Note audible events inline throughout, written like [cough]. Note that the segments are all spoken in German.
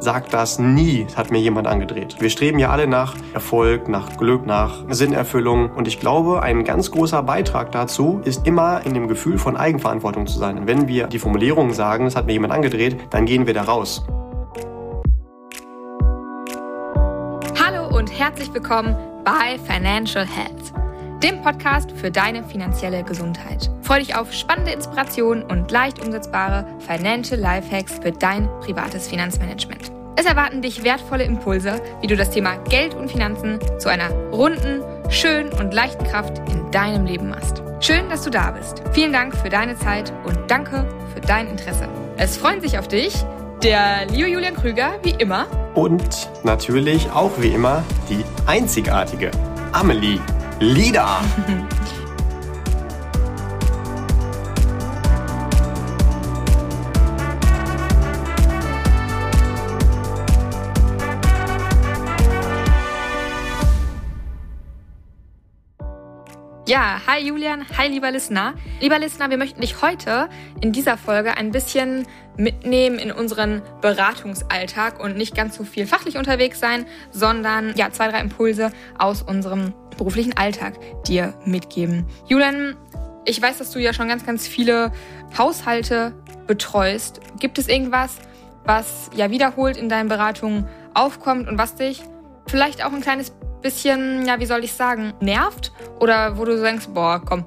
sagt das nie, hat mir jemand angedreht. Wir streben ja alle nach Erfolg, nach Glück, nach Sinnerfüllung. Und ich glaube, ein ganz großer Beitrag dazu ist immer in dem Gefühl von Eigenverantwortung zu sein. Und wenn wir die Formulierung sagen, das hat mir jemand angedreht, dann gehen wir da raus. Hallo und herzlich willkommen bei Financial Health dem Podcast für deine finanzielle Gesundheit. Freue dich auf spannende Inspirationen und leicht umsetzbare Financial Lifehacks für dein privates Finanzmanagement. Es erwarten dich wertvolle Impulse, wie du das Thema Geld und Finanzen zu einer runden, schönen und leichten Kraft in deinem Leben machst. Schön, dass du da bist. Vielen Dank für deine Zeit und danke für dein Interesse. Es freuen sich auf dich der Leo Julian Krüger, wie immer. Und natürlich auch wie immer die einzigartige Amelie Lieder. Ja, hi Julian, hi lieber Listener. Lieber Listener, wir möchten dich heute in dieser Folge ein bisschen mitnehmen in unseren Beratungsalltag und nicht ganz so viel fachlich unterwegs sein, sondern ja, zwei, drei Impulse aus unserem beruflichen Alltag dir mitgeben. Julian, ich weiß, dass du ja schon ganz, ganz viele Haushalte betreust. Gibt es irgendwas, was ja wiederholt in deinen Beratungen aufkommt und was dich vielleicht auch ein kleines bisschen, ja, wie soll ich sagen, nervt? Oder wo du denkst, boah, komm,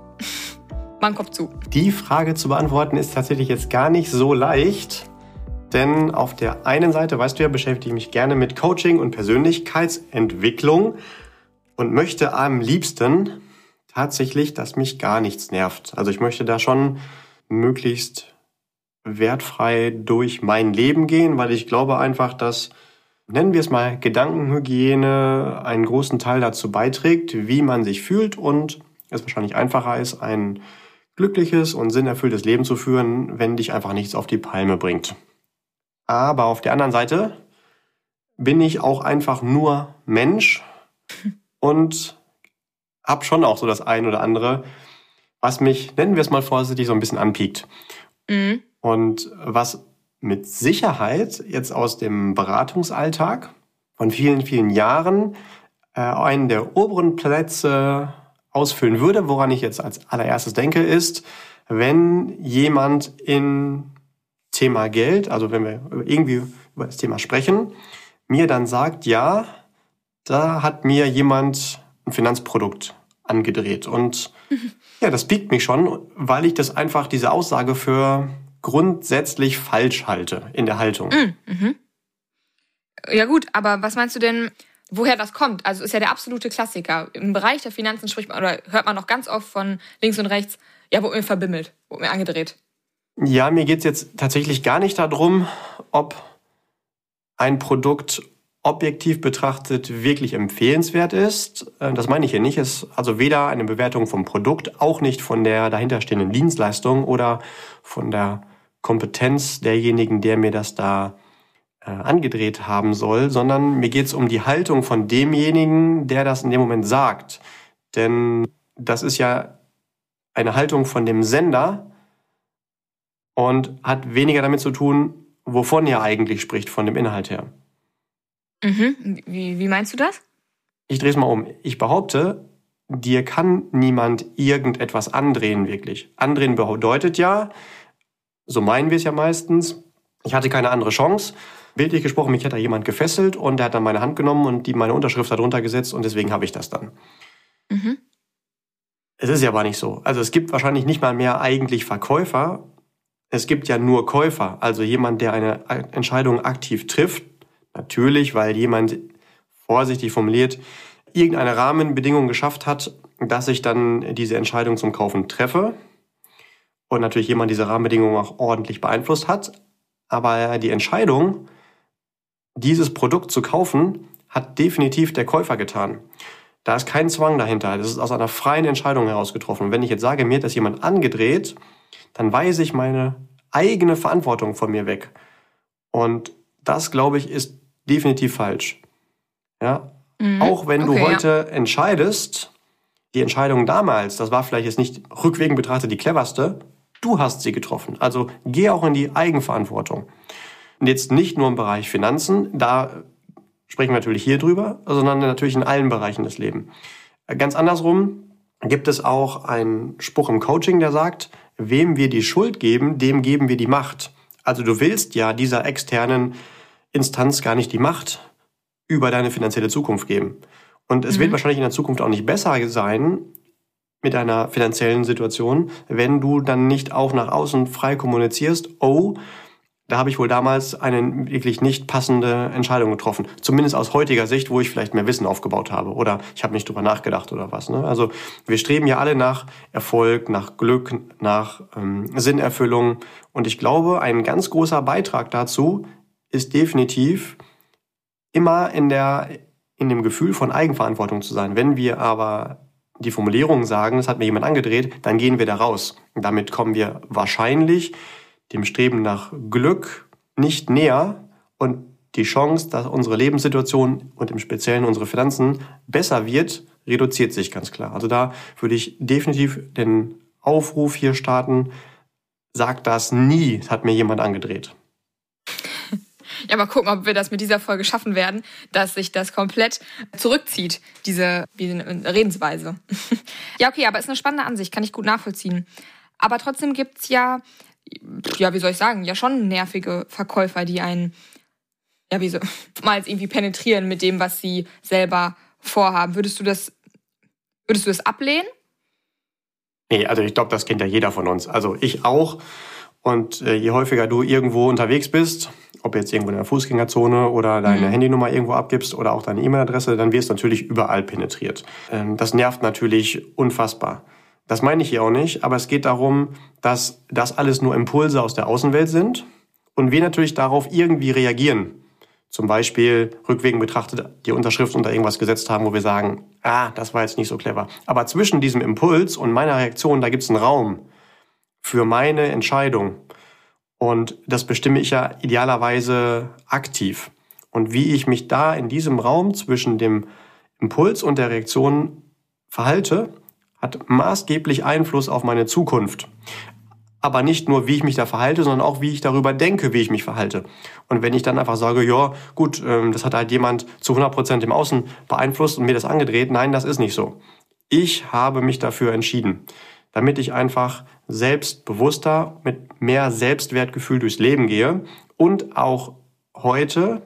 [laughs] mach Kopf zu. Die Frage zu beantworten ist tatsächlich jetzt gar nicht so leicht. Denn auf der einen Seite, weißt du ja, beschäftige ich mich gerne mit Coaching und Persönlichkeitsentwicklung und möchte am liebsten tatsächlich, dass mich gar nichts nervt. Also ich möchte da schon möglichst wertfrei durch mein Leben gehen, weil ich glaube einfach, dass, nennen wir es mal, Gedankenhygiene einen großen Teil dazu beiträgt, wie man sich fühlt und es wahrscheinlich einfacher ist, ein glückliches und sinnerfülltes Leben zu führen, wenn dich einfach nichts auf die Palme bringt. Aber auf der anderen Seite bin ich auch einfach nur Mensch [laughs] und habe schon auch so das ein oder andere, was mich, nennen wir es mal vorsichtig, so ein bisschen anpiekt. Mhm. Und was mit Sicherheit jetzt aus dem Beratungsalltag von vielen, vielen Jahren äh, einen der oberen Plätze ausfüllen würde, woran ich jetzt als allererstes denke, ist, wenn jemand in Thema Geld, also wenn wir irgendwie über das Thema sprechen, mir dann sagt, ja, da hat mir jemand ein Finanzprodukt angedreht. Und [laughs] ja, das piekt mich schon, weil ich das einfach, diese Aussage für grundsätzlich falsch halte in der Haltung. Mm, mhm. Ja gut, aber was meinst du denn, woher das kommt? Also ist ja der absolute Klassiker. Im Bereich der Finanzen spricht man oder hört man noch ganz oft von links und rechts, ja, wurde mir verbimmelt, wurde mir angedreht. Ja, mir geht's jetzt tatsächlich gar nicht darum, ob ein Produkt objektiv betrachtet wirklich empfehlenswert ist. Äh, das meine ich hier nicht. Es ist also weder eine Bewertung vom Produkt, auch nicht von der dahinterstehenden Dienstleistung oder von der Kompetenz derjenigen, der mir das da äh, angedreht haben soll, sondern mir geht es um die Haltung von demjenigen, der das in dem Moment sagt. Denn das ist ja eine Haltung von dem Sender und hat weniger damit zu tun, wovon er eigentlich spricht, von dem Inhalt her. Mhm. Wie, wie meinst du das? Ich drehe es mal um. Ich behaupte, dir kann niemand irgendetwas andrehen, wirklich. Andrehen bedeutet ja, so meinen wir es ja meistens, ich hatte keine andere Chance. Bildlich gesprochen, mich hat da jemand gefesselt und der hat dann meine Hand genommen und die meine Unterschrift darunter gesetzt und deswegen habe ich das dann. Mhm. Es ist ja aber nicht so. Also es gibt wahrscheinlich nicht mal mehr eigentlich Verkäufer. Es gibt ja nur Käufer, also jemand, der eine Entscheidung aktiv trifft, Natürlich, weil jemand vorsichtig formuliert irgendeine Rahmenbedingung geschafft hat, dass ich dann diese Entscheidung zum Kaufen treffe. Und natürlich jemand diese Rahmenbedingungen auch ordentlich beeinflusst hat. Aber die Entscheidung, dieses Produkt zu kaufen, hat definitiv der Käufer getan. Da ist kein Zwang dahinter. Das ist aus einer freien Entscheidung heraus getroffen. Und wenn ich jetzt sage, mir hat das jemand angedreht, dann weise ich meine eigene Verantwortung von mir weg. Und das, glaube ich, ist definitiv falsch. Ja? Mhm. Auch wenn okay, du heute ja. entscheidest, die Entscheidung damals, das war vielleicht jetzt nicht rückwirkend betrachtet die cleverste, du hast sie getroffen. Also geh auch in die Eigenverantwortung. jetzt nicht nur im Bereich Finanzen, da sprechen wir natürlich hier drüber, sondern natürlich in allen Bereichen des Lebens. Ganz andersrum gibt es auch einen Spruch im Coaching, der sagt, wem wir die Schuld geben, dem geben wir die Macht. Also du willst ja dieser externen Instanz gar nicht die Macht über deine finanzielle Zukunft geben. Und es mhm. wird wahrscheinlich in der Zukunft auch nicht besser sein mit deiner finanziellen Situation, wenn du dann nicht auch nach außen frei kommunizierst, oh, da habe ich wohl damals eine wirklich nicht passende Entscheidung getroffen. Zumindest aus heutiger Sicht, wo ich vielleicht mehr Wissen aufgebaut habe oder ich habe nicht drüber nachgedacht oder was. Ne? Also wir streben ja alle nach Erfolg, nach Glück, nach ähm, Sinnerfüllung. Und ich glaube, ein ganz großer Beitrag dazu ist definitiv immer in der in dem Gefühl von Eigenverantwortung zu sein. Wenn wir aber die Formulierung sagen, das hat mir jemand angedreht, dann gehen wir da raus. Und damit kommen wir wahrscheinlich dem Streben nach Glück nicht näher und die Chance, dass unsere Lebenssituation und im Speziellen unsere Finanzen besser wird, reduziert sich ganz klar. Also da würde ich definitiv den Aufruf hier starten, sagt das nie, hat mir jemand angedreht. Ja, mal gucken, ob wir das mit dieser Folge schaffen werden, dass sich das komplett zurückzieht, diese Redensweise. [laughs] ja, okay, aber ist eine spannende Ansicht, kann ich gut nachvollziehen. Aber trotzdem gibt's ja, ja, wie soll ich sagen, ja schon nervige Verkäufer, die einen, ja, wie so, [laughs] mal irgendwie penetrieren mit dem, was sie selber vorhaben. Würdest du das, würdest du das ablehnen? Nee, also ich glaube, das kennt ja jeder von uns. Also ich auch. Und äh, je häufiger du irgendwo unterwegs bist, ob jetzt irgendwo in der Fußgängerzone oder deine mhm. Handynummer irgendwo abgibst oder auch deine E-Mail-Adresse, dann wirst du natürlich überall penetriert. Ähm, das nervt natürlich unfassbar. Das meine ich hier auch nicht, aber es geht darum, dass das alles nur Impulse aus der Außenwelt sind und wir natürlich darauf irgendwie reagieren. Zum Beispiel rückwegen betrachtet die Unterschrift unter irgendwas gesetzt haben, wo wir sagen, ah, das war jetzt nicht so clever. Aber zwischen diesem Impuls und meiner Reaktion, da gibt es einen Raum für meine Entscheidung. Und das bestimme ich ja idealerweise aktiv. Und wie ich mich da in diesem Raum zwischen dem Impuls und der Reaktion verhalte, hat maßgeblich Einfluss auf meine Zukunft. Aber nicht nur, wie ich mich da verhalte, sondern auch, wie ich darüber denke, wie ich mich verhalte. Und wenn ich dann einfach sage, ja, gut, ähm, das hat halt jemand zu 100 Prozent im Außen beeinflusst und mir das angedreht, nein, das ist nicht so. Ich habe mich dafür entschieden damit ich einfach selbstbewusster mit mehr Selbstwertgefühl durchs Leben gehe und auch heute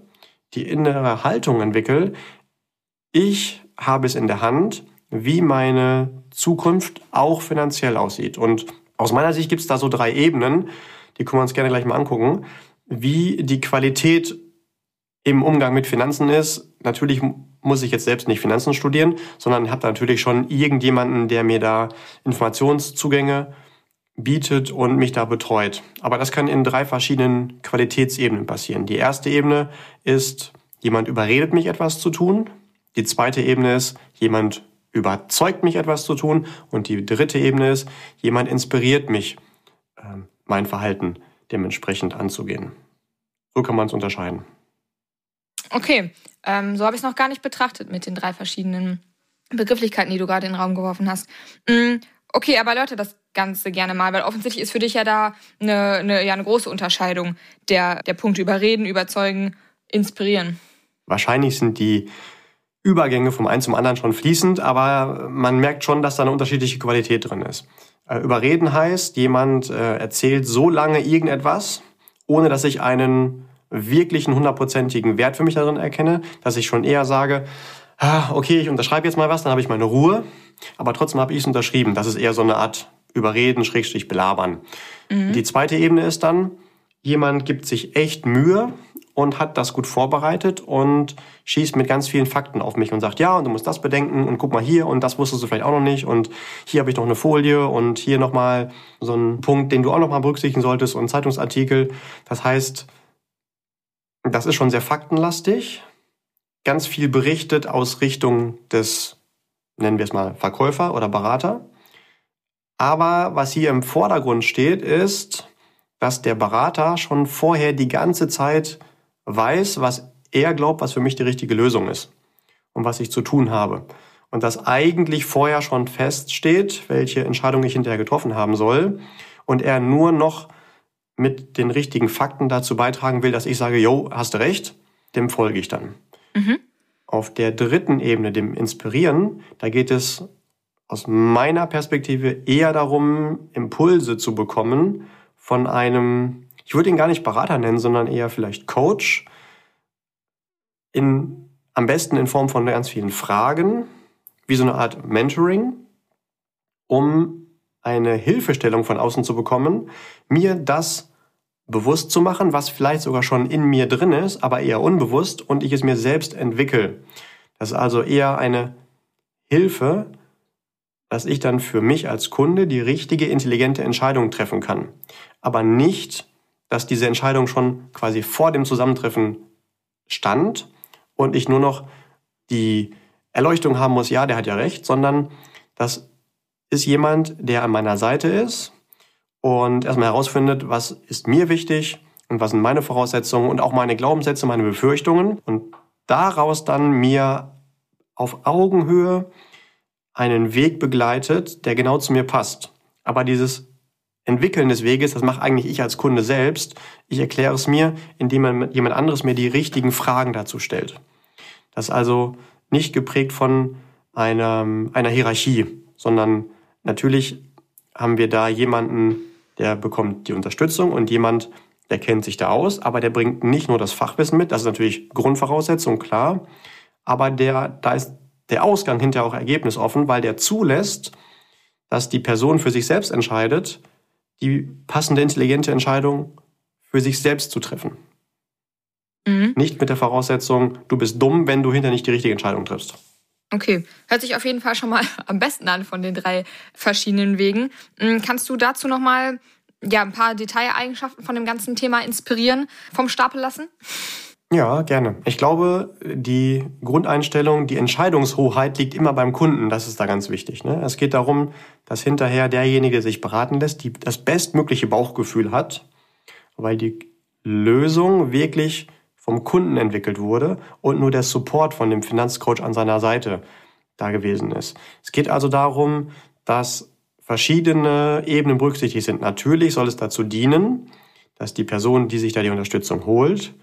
die innere Haltung entwickle. Ich habe es in der Hand, wie meine Zukunft auch finanziell aussieht. Und aus meiner Sicht gibt es da so drei Ebenen, die können wir uns gerne gleich mal angucken, wie die Qualität im Umgang mit Finanzen ist. Natürlich muss ich jetzt selbst nicht Finanzen studieren, sondern habe natürlich schon irgendjemanden, der mir da Informationszugänge bietet und mich da betreut. Aber das kann in drei verschiedenen Qualitätsebenen passieren. Die erste Ebene ist, jemand überredet mich etwas zu tun. Die zweite Ebene ist, jemand überzeugt mich etwas zu tun. Und die dritte Ebene ist, jemand inspiriert mich, ähm, mein Verhalten dementsprechend anzugehen. So kann man es unterscheiden. Okay, ähm, so habe ich es noch gar nicht betrachtet mit den drei verschiedenen Begrifflichkeiten, die du gerade in den Raum geworfen hast. Mm, okay, aber Leute, das Ganze gerne mal, weil offensichtlich ist für dich ja da eine, eine, ja, eine große Unterscheidung der, der Punkte überreden, überzeugen, inspirieren. Wahrscheinlich sind die Übergänge vom einen zum anderen schon fließend, aber man merkt schon, dass da eine unterschiedliche Qualität drin ist. Äh, überreden heißt, jemand äh, erzählt so lange irgendetwas, ohne dass ich einen wirklich einen hundertprozentigen Wert für mich darin erkenne, dass ich schon eher sage, ah, okay, ich unterschreibe jetzt mal was, dann habe ich meine Ruhe, aber trotzdem habe ich es unterschrieben. Das ist eher so eine Art Überreden, Schrägstrich belabern. Mhm. Die zweite Ebene ist dann, jemand gibt sich echt Mühe und hat das gut vorbereitet und schießt mit ganz vielen Fakten auf mich und sagt, ja, und du musst das bedenken und guck mal hier und das wusstest du vielleicht auch noch nicht und hier habe ich noch eine Folie und hier nochmal so einen Punkt, den du auch nochmal berücksichtigen solltest und einen Zeitungsartikel. Das heißt, das ist schon sehr faktenlastig. Ganz viel berichtet aus Richtung des, nennen wir es mal, Verkäufer oder Berater. Aber was hier im Vordergrund steht, ist, dass der Berater schon vorher die ganze Zeit weiß, was er glaubt, was für mich die richtige Lösung ist und was ich zu tun habe. Und dass eigentlich vorher schon feststeht, welche Entscheidung ich hinterher getroffen haben soll und er nur noch mit den richtigen Fakten dazu beitragen will, dass ich sage, jo, hast du recht, dem folge ich dann. Mhm. Auf der dritten Ebene, dem Inspirieren, da geht es aus meiner Perspektive eher darum, Impulse zu bekommen von einem, ich würde ihn gar nicht Berater nennen, sondern eher vielleicht Coach, in, am besten in Form von ganz vielen Fragen, wie so eine Art Mentoring, um eine Hilfestellung von außen zu bekommen, mir das bewusst zu machen, was vielleicht sogar schon in mir drin ist, aber eher unbewusst und ich es mir selbst entwickle. Das ist also eher eine Hilfe, dass ich dann für mich als Kunde die richtige, intelligente Entscheidung treffen kann. Aber nicht, dass diese Entscheidung schon quasi vor dem Zusammentreffen stand und ich nur noch die Erleuchtung haben muss, ja, der hat ja recht, sondern das ist jemand, der an meiner Seite ist und erstmal herausfindet, was ist mir wichtig und was sind meine Voraussetzungen und auch meine Glaubenssätze, meine Befürchtungen und daraus dann mir auf Augenhöhe einen Weg begleitet, der genau zu mir passt. Aber dieses Entwickeln des Weges, das mache eigentlich ich als Kunde selbst. Ich erkläre es mir, indem jemand anderes mir die richtigen Fragen dazu stellt. Das ist also nicht geprägt von einer, einer Hierarchie, sondern natürlich haben wir da jemanden, der bekommt die Unterstützung und jemand, der kennt sich da aus, aber der bringt nicht nur das Fachwissen mit, das ist natürlich Grundvoraussetzung, klar, aber der, da ist der Ausgang hinterher auch ergebnisoffen, weil der zulässt, dass die Person für sich selbst entscheidet, die passende, intelligente Entscheidung für sich selbst zu treffen. Mhm. Nicht mit der Voraussetzung, du bist dumm, wenn du hinterher nicht die richtige Entscheidung triffst. Okay, hört sich auf jeden Fall schon mal [laughs] am besten an von den drei verschiedenen Wegen. Mm, kannst du dazu noch mal ja ein paar Detaileigenschaften von dem ganzen Thema inspirieren vom Stapel lassen? Ja, gerne. Ich glaube, die Grundeinstellung, die Entscheidungshoheit liegt immer beim Kunden. Das ist da ganz wichtig. Ne? Es geht darum, dass hinterher derjenige, der sich beraten lässt, die, das bestmögliche Bauchgefühl hat, weil die Lösung wirklich vom Kunden entwickelt wurde und nur der Support von dem Finanzcoach an seiner Seite da gewesen ist. Es geht also darum, dass verschiedene Ebenen berücksichtigt sind. Natürlich soll es dazu dienen, dass die Person, die sich da die Unterstützung holt,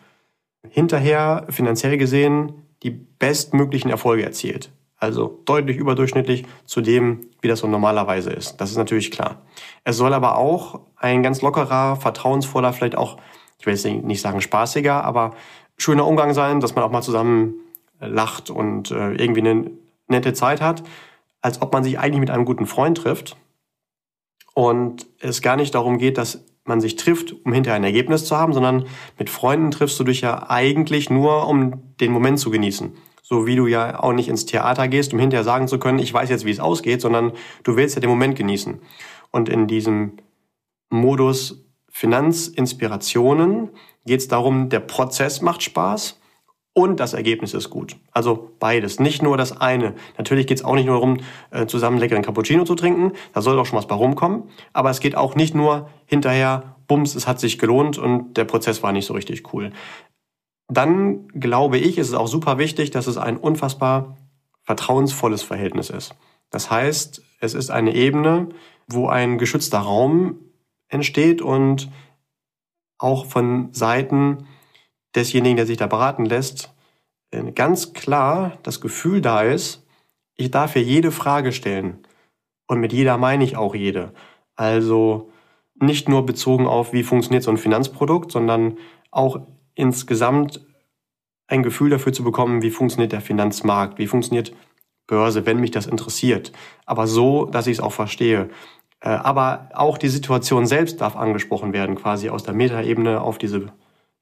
hinterher finanziell gesehen die bestmöglichen Erfolge erzielt. Also deutlich überdurchschnittlich zu dem, wie das so normalerweise ist. Das ist natürlich klar. Es soll aber auch ein ganz lockerer, vertrauensvoller, vielleicht auch ich will jetzt nicht sagen spaßiger, aber schöner Umgang sein, dass man auch mal zusammen äh, lacht und äh, irgendwie eine nette Zeit hat, als ob man sich eigentlich mit einem guten Freund trifft und es gar nicht darum geht, dass man sich trifft, um hinterher ein Ergebnis zu haben, sondern mit Freunden triffst du dich ja eigentlich nur, um den Moment zu genießen. So wie du ja auch nicht ins Theater gehst, um hinterher sagen zu können, ich weiß jetzt, wie es ausgeht, sondern du willst ja den Moment genießen. Und in diesem Modus Finanzinspirationen geht es darum, der Prozess macht Spaß und das Ergebnis ist gut. Also beides, nicht nur das eine. Natürlich geht es auch nicht nur darum, äh, zusammen leckeren Cappuccino zu trinken, da soll doch schon was bei rumkommen, aber es geht auch nicht nur hinterher, bums, es hat sich gelohnt und der Prozess war nicht so richtig cool. Dann glaube ich, ist es auch super wichtig, dass es ein unfassbar vertrauensvolles Verhältnis ist. Das heißt, es ist eine Ebene, wo ein geschützter Raum entsteht und auch von Seiten desjenigen, der sich da beraten lässt, äh, ganz klar das Gefühl da ist, ich darf hier jede Frage stellen. Und mit jeder meine ich auch jede. Also nicht nur bezogen auf, wie funktioniert so ein Finanzprodukt, sondern auch insgesamt ein Gefühl dafür zu bekommen, wie funktioniert der Finanzmarkt, wie funktioniert Börse, wenn mich das interessiert. Aber so, dass ich es auch verstehe. Äh, aber auch die Situation selbst darf angesprochen werden, quasi aus der Metaebene auf diese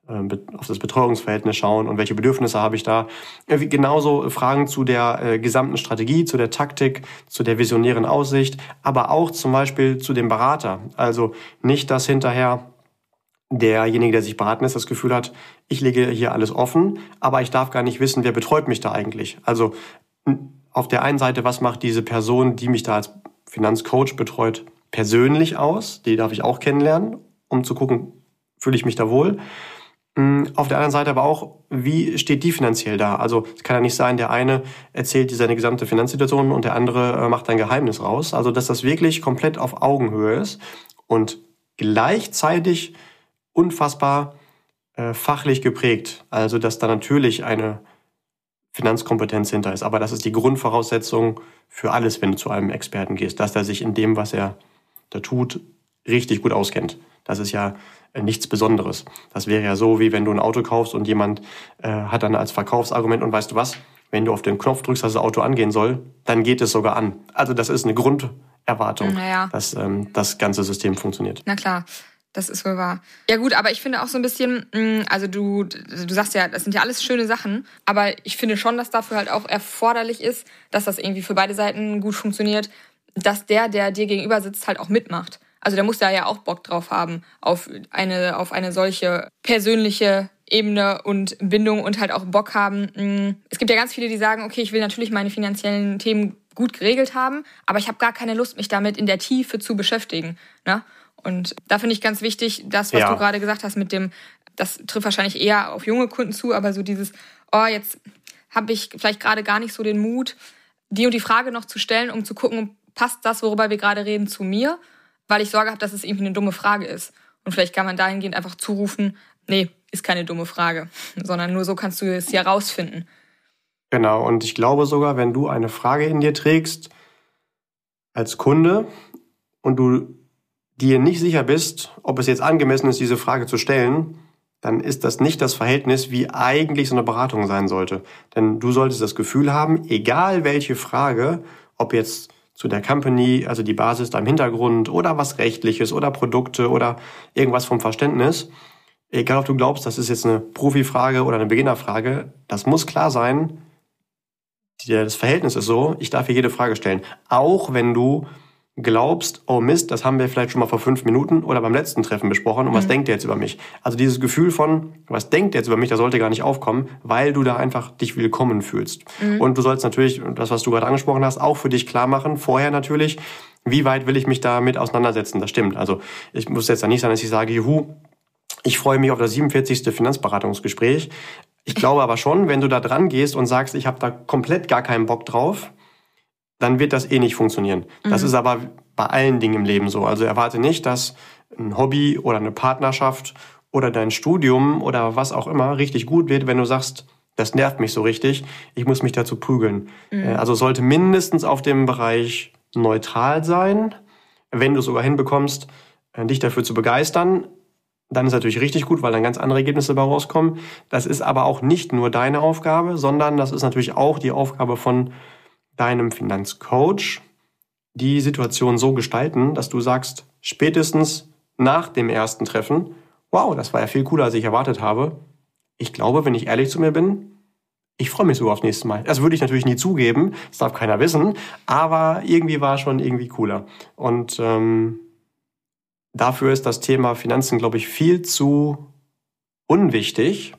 äh, auf das Betreuungsverhältnis schauen und welche Bedürfnisse habe ich da. Äh, genauso Fragen zu der gesamten Strategie, zu der Taktik, zu der visionären Aussicht, aber auch zum Beispiel zu dem Berater. Also nicht, dass hinterher derjenige, der sich beraten ist, das Gefühl hat, ich lege hier alles offen, aber ich darf gar nicht wissen, wer betreut mich da eigentlich. Also auf der einen Seite, was macht diese Person, die mich da als Finanzcoach betreut, persönlich aus. Die darf ich auch kennenlernen, um zu gucken, fühle ich mich da wohl. Mm, auf der anderen Seite aber auch, wie steht die finanziell da? Also es kann ja nicht sein, der eine erzählt dir seine gesamte Finanzsituation und der andere äh, macht ein Geheimnis raus. Also dass das wirklich komplett auf Augenhöhe ist und gleichzeitig unfassbar äh, fachlich geprägt. Also, dass da natürlich eine Finanzkompetenz hinter ist. Aber das ist die Grundvoraussetzung für alles, wenn du zu einem Experten gehst, dass er sich in dem, was er da tut, richtig gut auskennt. Das ist ja äh, nichts Besonderes. Das wäre ja so, wie wenn du ein Auto kaufst und jemand äh, hat dann als Verkaufsargument und weißt du was, wenn du auf den Knopf drückst, dass das Auto angehen soll, dann geht es sogar an. Also das ist eine Grunderwartung, naja. dass ähm, das ganze System funktioniert. Na klar. Das ist wohl wahr. Ja gut, aber ich finde auch so ein bisschen, mm, also du, du sagst ja, das sind ja alles schöne Sachen, aber ich finde schon, dass dafür halt auch erforderlich ist, dass das irgendwie für beide Seiten gut funktioniert, dass der, der dir gegenüber sitzt, halt auch mitmacht. Also der muss da ja auch Bock drauf haben, auf eine, auf eine solche persönliche Ebene und Bindung und halt auch Bock haben. Mm, es gibt ja ganz viele, die sagen, okay, ich will natürlich meine finanziellen Themen gut geregelt haben, aber ich habe gar keine Lust, mich damit in der Tiefe zu beschäftigen. Ne? Und da finde ich ganz wichtig, das, was ja. du gerade gesagt hast mit dem, das trifft wahrscheinlich eher auf junge Kunden zu, aber so dieses, oh, jetzt habe ich vielleicht gerade gar nicht so den Mut, die und die Frage noch zu stellen, um zu gucken, passt das, worüber wir gerade reden, zu mir? Weil ich Sorge habe, dass es irgendwie eine dumme Frage ist. Und vielleicht kann man dahingehend einfach zurufen, nee, ist keine dumme Frage, [laughs] sondern nur so kannst du es ja rausfinden. Genau, und ich glaube sogar, wenn du eine Frage in dir trägst als Kunde und du dir nicht sicher bist, ob es jetzt angemessen ist, diese Frage zu stellen, dann ist das nicht das Verhältnis, wie eigentlich so eine Beratung sein sollte. Denn du solltest das Gefühl haben, egal welche Frage, ob jetzt zu der Company, also die Basis da im Hintergrund oder was rechtliches oder Produkte oder irgendwas vom Verständnis, egal ob du glaubst, das ist jetzt eine Profifrage oder eine Beginnerfrage, das muss klar sein, das Verhältnis ist so, ich darf hier jede Frage stellen. Auch wenn du glaubst, oh Mist, das haben wir vielleicht schon mal vor fünf Minuten oder beim letzten Treffen besprochen und mhm. was denkt der jetzt über mich? Also dieses Gefühl von, was denkt der jetzt über mich, das sollte gar nicht aufkommen, weil du da einfach dich willkommen fühlst. Mhm. Und du sollst natürlich, das was du gerade angesprochen hast, auch für dich klar machen, vorher natürlich, wie weit will ich mich damit auseinandersetzen? Das stimmt. Also ich muss jetzt ja nicht sein, dass ich sage, juhu, ich freue mich auf das 47. Finanzberatungsgespräch. Ich glaube aber schon, wenn du da dran gehst und sagst, ich habe da komplett gar keinen Bock drauf, dann wird das eh nicht funktionieren. Mhm. Das ist aber bei allen Dingen im Leben so. Also erwarte nicht, dass ein Hobby oder eine Partnerschaft oder dein Studium oder was auch immer richtig gut wird, wenn du sagst, das nervt mich so richtig, ich muss mich dazu prügeln. Mhm. Äh, also sollte mindestens auf dem Bereich neutral sein. Wenn du sogar hinbekommst, äh, dich dafür zu begeistern, dann ist natürlich richtig gut, weil dann ganz andere Ergebnisse dabei rauskommen. Das ist aber auch nicht nur deine Aufgabe, sondern das ist natürlich auch die Aufgabe von deinem Finanzcoach die Situation so gestalten, dass du sagst, spätestens nach dem ersten Treffen, wow, das war ja viel cooler, als ich erwartet habe. Ich glaube, wenn ich ehrlich zu mir bin, ich freue mich sogar aufs nächste Mal. Das würde ich natürlich nie zugeben, das darf keiner wissen, aber irgendwie war schon irgendwie cooler. Und ähm, dafür ist das Thema Finanzen, glaube ich, viel zu unwichtig,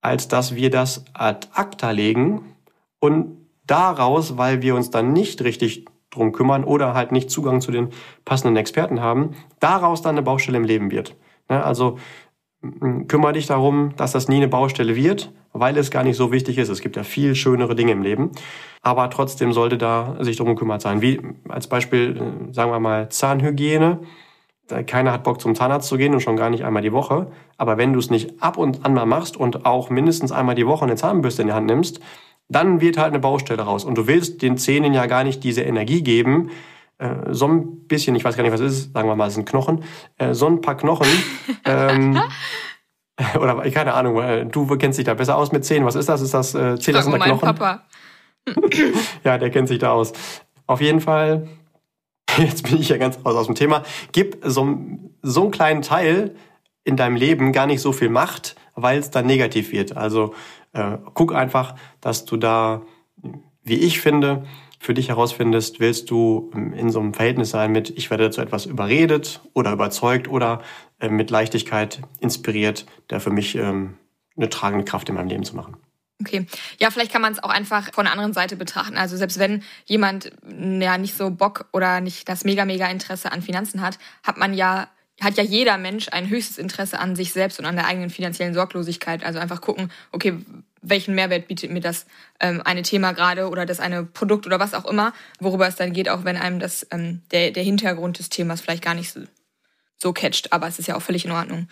als dass wir das ad acta legen und daraus, weil wir uns dann nicht richtig drum kümmern oder halt nicht Zugang zu den passenden Experten haben, daraus dann eine Baustelle im Leben wird. Ne, also kümmere dich darum, dass das nie eine Baustelle wird, weil es gar nicht so wichtig ist. Es gibt ja viel schönere Dinge im Leben, aber trotzdem sollte da sich darum gekümmert sein. Wie als Beispiel, äh, sagen wir mal, Zahnhygiene. Keiner hat Bock zum Zahnarzt zu gehen und schon gar nicht einmal die Woche. Aber wenn du es nicht ab und an mal machst und auch mindestens einmal die Woche eine Zahnbürste in die Hand nimmst, dann wird halt eine Baustelle raus. Und du willst den Zähnen ja gar nicht diese Energie geben, äh, so ein bisschen, ich weiß gar nicht, was es ist, sagen wir mal, es sind Knochen, äh, so ein paar Knochen, [laughs] ähm, [laughs] oder keine Ahnung, äh, du kennst dich da besser aus mit Zähnen. Was ist das? Ist das äh, unter Knochen? Papa. [laughs] ja, der kennt sich da aus. Auf jeden Fall, jetzt bin ich ja ganz aus, aus dem Thema, gib so, so einen kleinen Teil in deinem Leben gar nicht so viel Macht, weil es dann negativ wird. Also äh, guck einfach, dass du da, wie ich finde, für dich herausfindest, willst du ähm, in so einem Verhältnis sein mit, ich werde dazu etwas überredet oder überzeugt oder äh, mit Leichtigkeit inspiriert, der für mich ähm, eine tragende Kraft in meinem Leben zu machen. Okay. Ja, vielleicht kann man es auch einfach von der anderen Seite betrachten. Also selbst wenn jemand ja nicht so Bock oder nicht das mega, mega Interesse an Finanzen hat, hat man ja hat ja jeder Mensch ein höchstes Interesse an sich selbst und an der eigenen finanziellen Sorglosigkeit. Also einfach gucken, okay, welchen Mehrwert bietet mir das ähm, eine Thema gerade oder das eine Produkt oder was auch immer, worüber es dann geht, auch wenn einem das ähm, der, der Hintergrund des Themas vielleicht gar nicht so, so catcht. Aber es ist ja auch völlig in Ordnung.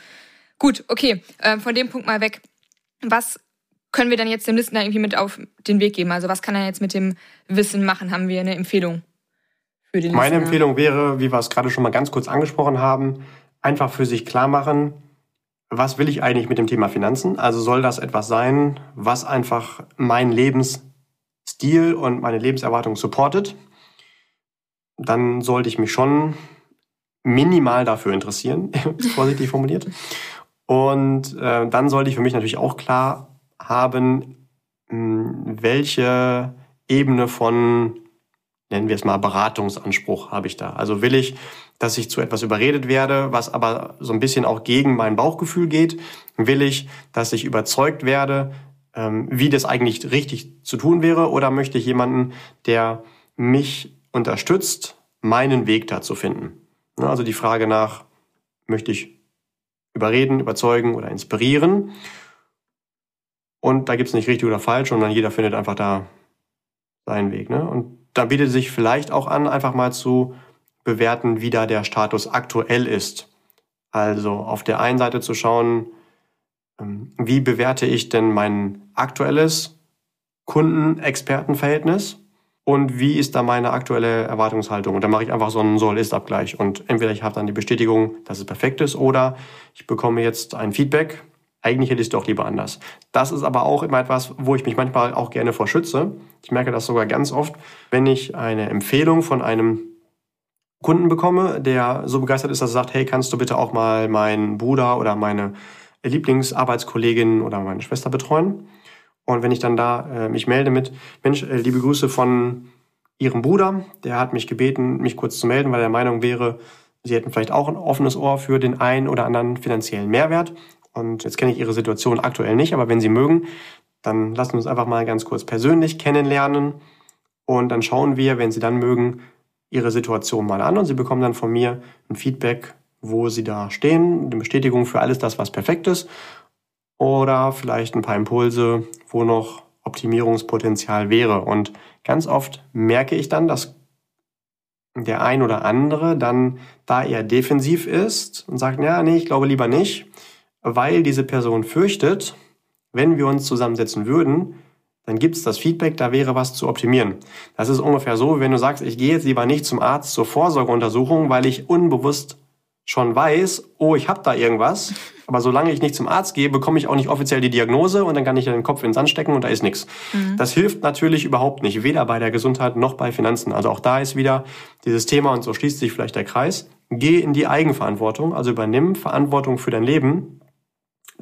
Gut, okay, äh, von dem Punkt mal weg. Was können wir dann jetzt dem Listener irgendwie mit auf den Weg geben? Also was kann er jetzt mit dem Wissen machen? Haben wir eine Empfehlung für den Meine Listener? Empfehlung wäre, wie wir es gerade schon mal ganz kurz angesprochen haben, einfach für sich klar machen, was will ich eigentlich mit dem Thema Finanzen? Also soll das etwas sein, was einfach mein Lebensstil und meine Lebenserwartung supportet? Dann sollte ich mich schon minimal dafür interessieren, [laughs] vorsichtig formuliert. Und äh, dann sollte ich für mich natürlich auch klar haben, mh, welche Ebene von, nennen wir es mal, Beratungsanspruch habe ich da. Also will ich dass ich zu etwas überredet werde, was aber so ein bisschen auch gegen mein Bauchgefühl geht? Will ich, dass ich überzeugt werde, ähm, wie das eigentlich richtig zu tun wäre? Oder möchte ich jemanden, der mich unterstützt, meinen Weg da zu finden? Also die Frage nach, möchte ich überreden, überzeugen oder inspirieren? Und da gibt es nicht richtig oder falsch, sondern jeder findet einfach da seinen Weg. Ne? Und da bietet sich vielleicht auch an, einfach mal zu bewerten, wie da der Status aktuell ist. Also auf der einen Seite zu schauen, ähm, wie bewerte ich denn mein aktuelles Kunden-Experten-Verhältnis und wie ist da meine aktuelle Erwartungshaltung. Und dann mache ich einfach so einen Soll-Ist-Abgleich. Und entweder ich habe dann die Bestätigung, dass es perfekt ist, oder ich bekomme jetzt ein Feedback, eigentlich hätte ich es doch lieber anders. Das ist aber auch immer etwas, wo ich mich manchmal auch gerne vor schütze. Ich merke das sogar ganz oft, wenn ich eine Empfehlung von einem Kunden bekomme, der so begeistert ist, dass er sagt, hey, kannst du bitte auch mal meinen Bruder oder meine Lieblingsarbeitskollegin oder meine Schwester betreuen? Und wenn ich dann da äh, mich melde mit, Mensch, äh, liebe Grüße von Ihrem Bruder, der hat mich gebeten, mich kurz zu melden, weil er der Meinung wäre, Sie hätten vielleicht auch ein offenes Ohr für den einen oder anderen finanziellen Mehrwert. Und jetzt kenne ich Ihre Situation aktuell nicht, aber wenn Sie mögen, dann lassen wir uns einfach mal ganz kurz persönlich kennenlernen. Und dann schauen wir, wenn Sie dann mögen, ihre Situation mal an und sie bekommen dann von mir ein Feedback, wo sie da stehen, eine Bestätigung für alles das, was perfekt ist oder vielleicht ein paar Impulse, wo noch Optimierungspotenzial wäre. Und ganz oft merke ich dann, dass der ein oder andere dann da eher defensiv ist und sagt, ja, nee, ich glaube lieber nicht, weil diese Person fürchtet, wenn wir uns zusammensetzen würden, dann gibt es das Feedback, da wäre was zu optimieren. Das ist ungefähr so, wenn du sagst, ich gehe jetzt lieber nicht zum Arzt zur Vorsorgeuntersuchung, weil ich unbewusst schon weiß, oh, ich habe da irgendwas. Aber solange ich nicht zum Arzt gehe, bekomme ich auch nicht offiziell die Diagnose und dann kann ich den Kopf in den Sand stecken und da ist nichts. Mhm. Das hilft natürlich überhaupt nicht, weder bei der Gesundheit noch bei Finanzen. Also auch da ist wieder dieses Thema und so schließt sich vielleicht der Kreis. Geh in die Eigenverantwortung, also übernimm Verantwortung für dein Leben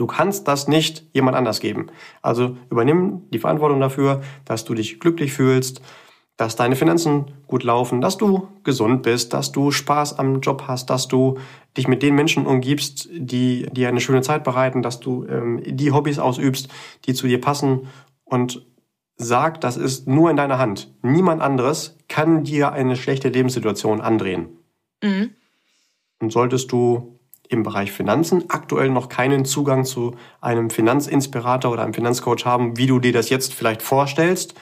Du kannst das nicht jemand anders geben. Also übernimm die Verantwortung dafür, dass du dich glücklich fühlst, dass deine Finanzen gut laufen, dass du gesund bist, dass du Spaß am Job hast, dass du dich mit den Menschen umgibst, die dir eine schöne Zeit bereiten, dass du ähm, die Hobbys ausübst, die zu dir passen und sag, das ist nur in deiner Hand. Niemand anderes kann dir eine schlechte Lebenssituation andrehen. Mhm. Und solltest du im Bereich Finanzen aktuell noch keinen Zugang zu einem Finanzinspirator oder einem Finanzcoach haben, wie du dir das jetzt vielleicht vorstellst,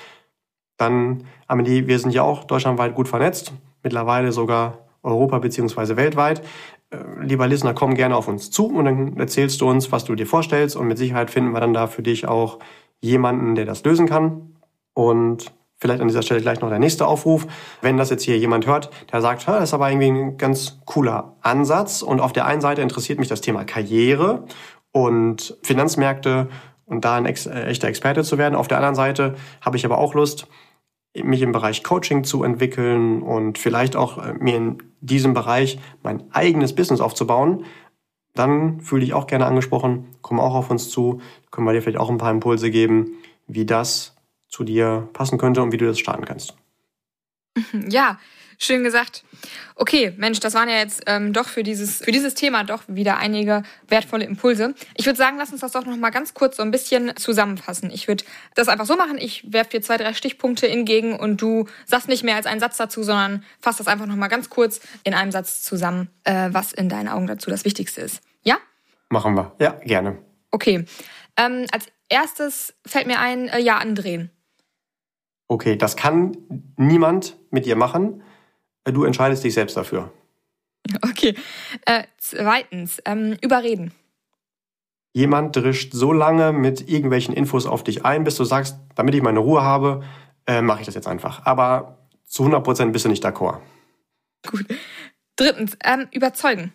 dann, Amelie, wir sind ja auch deutschlandweit gut vernetzt, mittlerweile sogar Europa beziehungsweise weltweit. Äh, lieber Listener, komm gerne auf uns zu und dann erzählst du uns, was du dir vorstellst und mit Sicherheit finden wir dann da für dich auch jemanden, der das lösen kann. Und Vielleicht an dieser Stelle gleich noch der nächste Aufruf. Wenn das jetzt hier jemand hört, der sagt, das ist aber irgendwie ein ganz cooler Ansatz und auf der einen Seite interessiert mich das Thema Karriere und Finanzmärkte und da ein äh, echter Experte zu werden. Auf der anderen Seite habe ich aber auch Lust, mich im Bereich Coaching zu entwickeln und vielleicht auch äh, mir in diesem Bereich mein eigenes Business aufzubauen. Dann fühle ich auch gerne angesprochen, komm auch auf uns zu, können wir dir vielleicht auch ein paar Impulse geben, wie das zu dir passen könnte und wie du das starten kannst. Ja, schön gesagt. Okay, Mensch, das waren ja jetzt ähm, doch für dieses, für dieses Thema doch wieder einige wertvolle Impulse. Ich würde sagen, lass uns das doch noch mal ganz kurz so ein bisschen zusammenfassen. Ich würde das einfach so machen, ich werfe dir zwei, drei Stichpunkte entgegen und du sagst nicht mehr als einen Satz dazu, sondern fasst das einfach noch mal ganz kurz in einem Satz zusammen, äh, was in deinen Augen dazu das Wichtigste ist. Ja? Machen wir. Ja, gerne. Okay. Ähm, als erstes fällt mir ein, äh, ja, andrehen. Okay, das kann niemand mit dir machen. Du entscheidest dich selbst dafür. Okay. Äh, zweitens, ähm, überreden. Jemand drischt so lange mit irgendwelchen Infos auf dich ein, bis du sagst, damit ich meine Ruhe habe, äh, mache ich das jetzt einfach. Aber zu 100% bist du nicht d'accord. Gut. Drittens, ähm, überzeugen.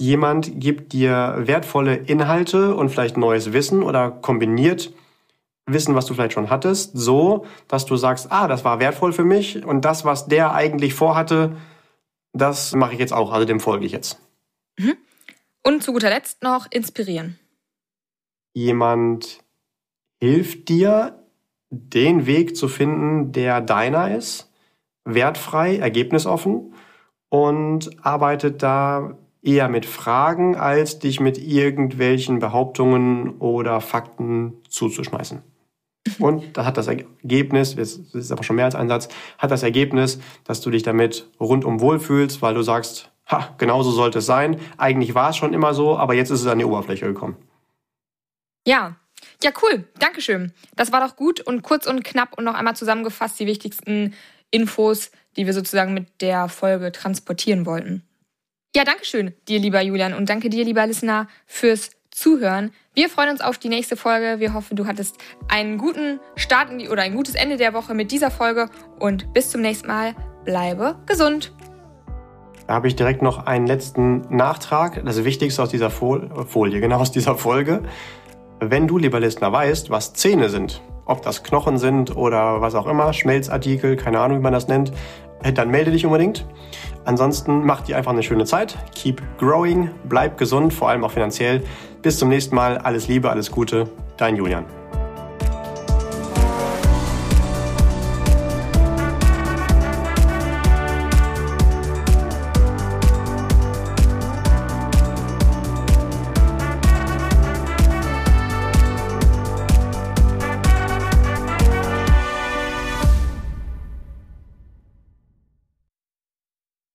Jemand gibt dir wertvolle Inhalte und vielleicht neues Wissen oder kombiniert Wissen, was du vielleicht schon hattest, so, dass du sagst, ah, das war wertvoll für mich und das, was der eigentlich vorhatte, das mache ich jetzt auch, also dem folge ich jetzt. Mhm. Und zu guter Letzt noch inspirieren. Jemand hilft dir, den Weg zu finden, der deiner ist, wertfrei, ergebnisoffen und arbeitet da eher mit Fragen, als dich mit irgendwelchen Behauptungen oder Fakten zuzuschmeißen. Und da hat das Ergebnis, das ist aber schon mehr als ein Satz, hat das Ergebnis, dass du dich damit rundum wohlfühlst, weil du sagst, ha, genauso sollte es sein. Eigentlich war es schon immer so, aber jetzt ist es an die Oberfläche gekommen. Ja, ja, cool. Dankeschön. Das war doch gut und kurz und knapp und noch einmal zusammengefasst die wichtigsten Infos, die wir sozusagen mit der Folge transportieren wollten. Ja, Dankeschön dir, lieber Julian, und danke dir, lieber Listener, fürs Zuhören. Wir freuen uns auf die nächste Folge. Wir hoffen, du hattest einen guten Start die, oder ein gutes Ende der Woche mit dieser Folge und bis zum nächsten Mal. Bleibe gesund. Da habe ich direkt noch einen letzten Nachtrag. Das Wichtigste aus dieser Folie, genau aus dieser Folge. Wenn du, lieber Listener, weißt, was Zähne sind, ob das Knochen sind oder was auch immer, Schmelzartikel, keine Ahnung, wie man das nennt, äh, dann melde dich unbedingt. Ansonsten mach dir einfach eine schöne Zeit. Keep growing, bleib gesund, vor allem auch finanziell. Bis zum nächsten Mal. Alles Liebe, alles Gute. Dein Julian.